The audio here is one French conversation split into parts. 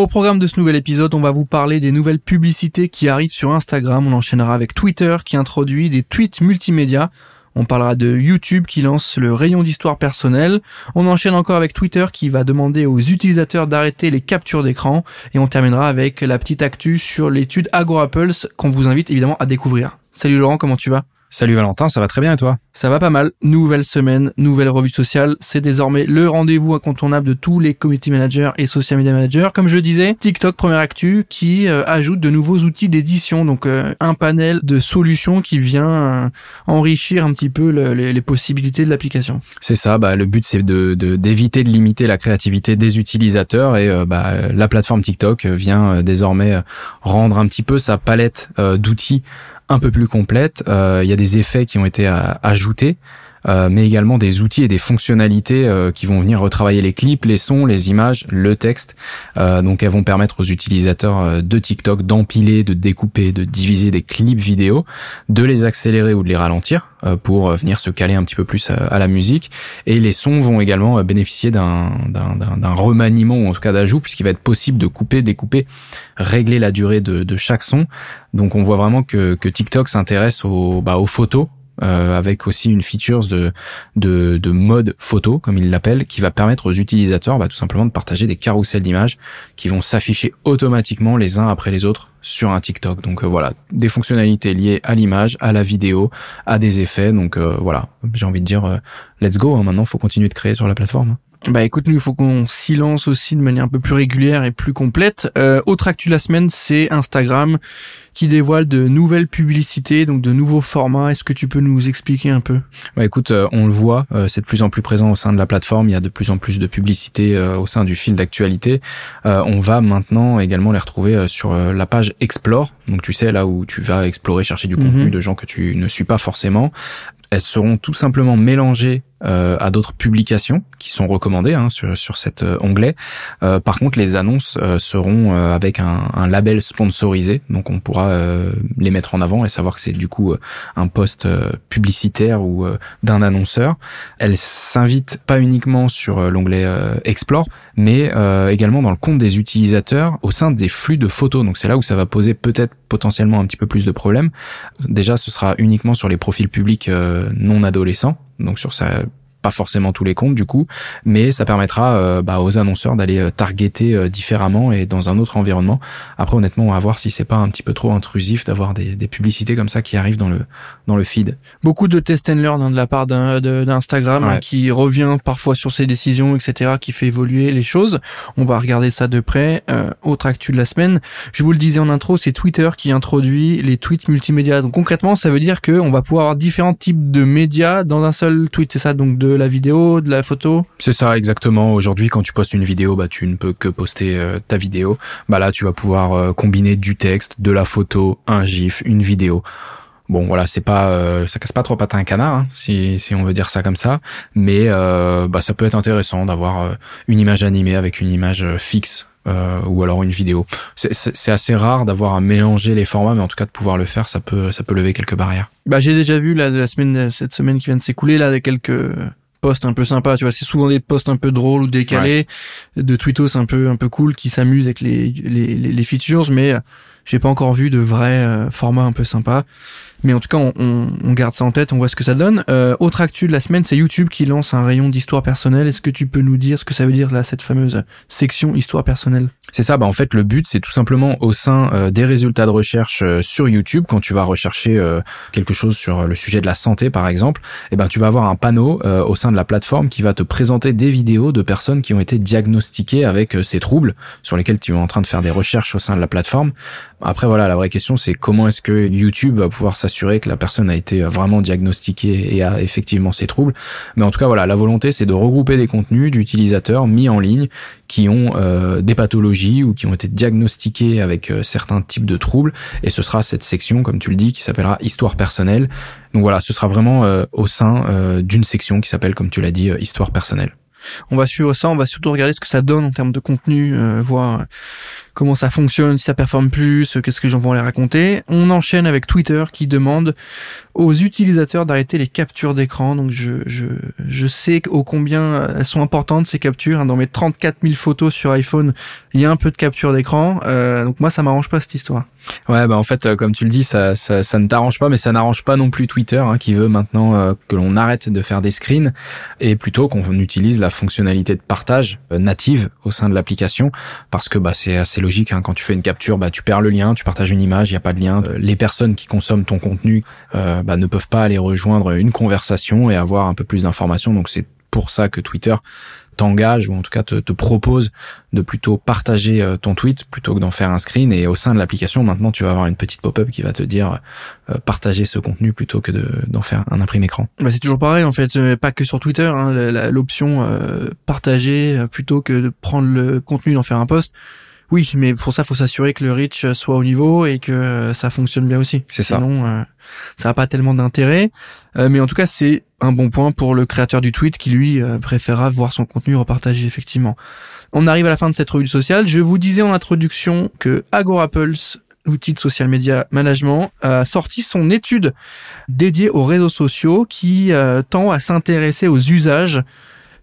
au programme de ce nouvel épisode, on va vous parler des nouvelles publicités qui arrivent sur Instagram. On enchaînera avec Twitter qui introduit des tweets multimédia. On parlera de YouTube qui lance le rayon d'histoire personnelle. On enchaîne encore avec Twitter qui va demander aux utilisateurs d'arrêter les captures d'écran. Et on terminera avec la petite actu sur l'étude AgroApples qu'on vous invite évidemment à découvrir. Salut Laurent, comment tu vas? Salut Valentin, ça va très bien et toi? Ça va pas mal. Nouvelle semaine, nouvelle revue sociale. C'est désormais le rendez-vous incontournable de tous les community managers et social media managers. Comme je disais, TikTok première actu qui euh, ajoute de nouveaux outils d'édition, donc euh, un panel de solutions qui vient euh, enrichir un petit peu les, possibilités de l'application. C'est ça. Bah le but c'est de d'éviter de, limiter la créativité des utilisateurs et bah la plateforme TikTok vient désormais rendre un petit peu sa palette d'outils un peu plus complète. Euh, il y a des effets qui ont été euh, ajoutés. Euh, mais également des outils et des fonctionnalités qui vont venir retravailler les clips, les sons, les images, le texte. donc elles vont permettre aux utilisateurs de TikTok d'empiler, de découper, de diviser des clips vidéo, de les accélérer ou de les ralentir euh, pour euh, venir se caler un petit peu plus à, la musique. Et les sons vont également euh, bénéficier d'un remaniement ou en tout cas d'ajout puisqu'il va être possible de couper, découper, régler la durée de, chaque son. Donc on voit vraiment que, que TikTok s'intéresse aux, bah, aux photos euh, avec aussi une feature de, de, de mode photo, comme il l'appelle, qui va permettre aux utilisateurs bah, tout simplement de partager des carousels d'images qui vont s'afficher automatiquement les uns après les autres sur un TikTok. Donc euh, voilà, des fonctionnalités liées à l'image, à la vidéo, à des effets. Donc euh, voilà, j'ai envie de dire, let's go. Hein, maintenant, faut continuer de créer sur la plateforme. Bah écoute, nous il faut qu'on s'y lance aussi de manière un peu plus régulière et plus complète. Euh, autre actu de la semaine, c'est Instagram qui dévoile de nouvelles publicités, donc de nouveaux formats. Est-ce que tu peux nous expliquer un peu? Bah écoute, euh, on le voit, euh, c'est de plus en plus présent au sein de la plateforme. Il y a de plus en plus de publicités euh, au sein du fil d'actualité. on va maintenant également les retrouver sur la page Explore. Donc tu sais là où tu vas explorer, chercher du contenu mhm. de gens que tu ne suis pas forcément. Elles seront tout simplement mélangées euh, à d'autres publications qui sont recommandées hein, sur, sur cet euh, onglet. Euh, par contre, les annonces seront avec un, un, label sponsorisé, donc on pourra les mettre en avant et savoir que c'est du coup un poste publicitaire ou d'un annonceur. Elles s'invitent pas uniquement sur l'onglet Explore, mais également dans le compte des utilisateurs au sein des flux de photos. Donc c'est là où ça va poser peut-être potentiellement un petit peu plus de problèmes. Déjà, ce sera uniquement sur les profils publics non adolescents donc sur sa pas forcément tous les comptes du coup, mais ça permettra euh, bah, aux annonceurs d'aller euh, targeter euh, différemment et dans un autre environnement. Après honnêtement, on va voir si c'est pas un petit peu trop intrusif d'avoir des, des, publicités comme ça qui arrivent dans le dans le feed. Beaucoup de test and learn hein, de la part d'Instagram hein, qui revient parfois sur ses décisions, etc., qui fait évoluer les choses. On va regarder ça de près. autre actu de la semaine, je vous le disais en intro, c'est Twitter qui introduit les tweets multimédia. Donc concrètement, ça veut dire que on va pouvoir avoir différents types de médias dans un seul tweet. C'est ça, donc de la vidéo, de la photo C'est ça, exactement. Aujourd'hui, quand tu postes une vidéo, bah, tu ne peux que poster euh, ta vidéo. Bah là, tu vas pouvoir euh, combiner du texte, de la photo, un gif, une vidéo. Bon, voilà, c'est pas, euh, ça casse pas trop patin un canard, hein, si, si on veut dire ça comme ça. Mais bah, ça peut être intéressant d'avoir une image animée avec une image fixe euh, ou alors une vidéo. C'est assez rare d'avoir à mélanger les formats, mais en tout cas de pouvoir le faire, ça peut ça peut lever quelques barrières. Bah j'ai déjà vu là la semaine cette semaine qui vient de s'écouler là quelques posts un peu sympas, tu vois, c'est souvent des posts un peu drôles ou décalés, de tweetos un peu un peu cool qui s'amusent avec les, les, les, features, mais j'ai pas encore vu de vrais euh, formats un peu sympas. Mais en tout cas, on, on, garde ça en tête, on voit ce que ça donne. Euh, autre actu de la semaine, c'est YouTube qui lance un rayon d'histoire personnelle. Est-ce que tu peux nous dire ce que ça veut dire là, cette fameuse section histoire personnelle? C'est ça, bah en fait le but c'est tout simplement au sein euh, des résultats de recherche euh, sur YouTube, quand tu vas rechercher euh, quelque chose sur le sujet de la santé par exemple, eh ben tu vas avoir un panneau au sein de la plateforme qui va te présenter des vidéos de personnes qui ont été diagnostiquées avec ces troubles sur lesquels tu es en train de faire des recherches au sein de la plateforme. Après voilà, la vraie question c'est comment est-ce que YouTube va pouvoir s'assurer s'assurer que la personne a été vraiment diagnostiquée et a effectivement ses troubles. Mais en tout cas, voilà, la volonté, c'est de regrouper des contenus d'utilisateurs mis en ligne qui ont euh, des pathologies ou qui ont été diagnostiqués avec euh, certains types de troubles. Et ce sera cette section, comme tu le dis, qui s'appellera Histoire personnelle. Donc voilà, ce sera vraiment euh, au sein d'une section qui s'appelle, comme tu l'as dit, Histoire personnelle. On va suivre ça, on va surtout regarder ce que ça donne en termes de contenu, voir comment ça fonctionne, si ça performe plus, qu'est-ce que j'en vais les raconter. On enchaîne avec Twitter qui demande aux utilisateurs d'arrêter les captures d'écran. Donc je, je, je sais ô combien elles sont importantes ces captures. Hein. Dans mes 34 000 photos sur iPhone, il y a un peu de capture d'écran. Euh, donc moi ça m'arrange pas cette histoire. Ouais, bah en fait, euh, comme tu le dis, ça, ça, ça ne t'arrange pas, mais ça n'arrange pas non plus Twitter, hein, qui veut maintenant euh, que l'on arrête de faire des screens et plutôt qu'on utilise la fonctionnalité de partage euh, native au sein de l'application, parce que bah c'est assez logique. Hein, quand tu fais une capture, bah tu perds le lien, tu partages une image, il y a pas de lien. les personnes qui consomment ton contenu bah, ne peuvent pas aller rejoindre une conversation et avoir un peu plus d'informations. Donc c'est pour ça que Twitter t'engage ou en tout cas te, te, propose de plutôt partager euh, ton tweet plutôt que d'en faire un screen et au sein de l'application maintenant tu vas avoir une petite pop-up qui va te dire euh, partager ce contenu plutôt que d'en faire un imprimé écran. Bah c'est toujours pareil en fait, euh, pas que sur Twitter, hein, l'option partager plutôt que de prendre le contenu d'en faire un post. Oui, mais pour ça, faut s'assurer que le reach soit au niveau et que ça fonctionne bien aussi. C'est ça. Sinon, ça n'a pas tellement d'intérêt. mais en tout cas, c'est un bon point pour le créateur du tweet qui lui euh, préférera voir son contenu repartagé effectivement. On arrive à la fin de cette revue sociale. Je vous disais en introduction que Agorapulse, l'outil de social media management, a sorti son étude dédiée aux réseaux sociaux qui euh, tend à s'intéresser aux usages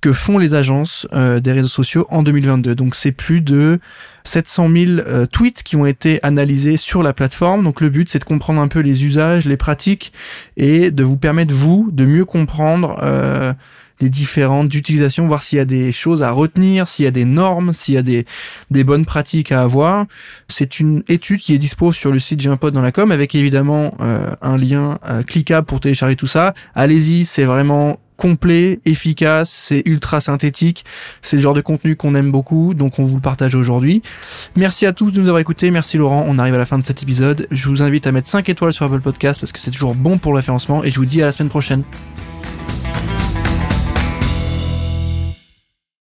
que font les agences euh, des réseaux sociaux en 2022. Donc c'est plus de 700 000 euh, tweets qui ont été analysés sur la plateforme. Donc le but c'est de comprendre un peu les usages, les pratiques et de vous permettre vous de mieux comprendre euh, les différentes utilisations, voir s'il y a des choses à retenir, s'il y a des normes, s'il y a des, des bonnes pratiques à avoir. C'est une étude qui est dispo sur le site J'ai dans la com avec évidemment un lien cliquable pour télécharger tout ça. Allez-y, c'est vraiment complet, efficace, c'est ultra synthétique, c'est le genre de contenu qu'on aime beaucoup, donc on vous le partage aujourd'hui. Merci à tous de nous avoir écoutés, merci Laurent, on arrive à la fin de cet épisode. Je vous invite à mettre 5 étoiles sur Apple Podcast parce que c'est toujours bon pour le et je vous dis à la semaine prochaine.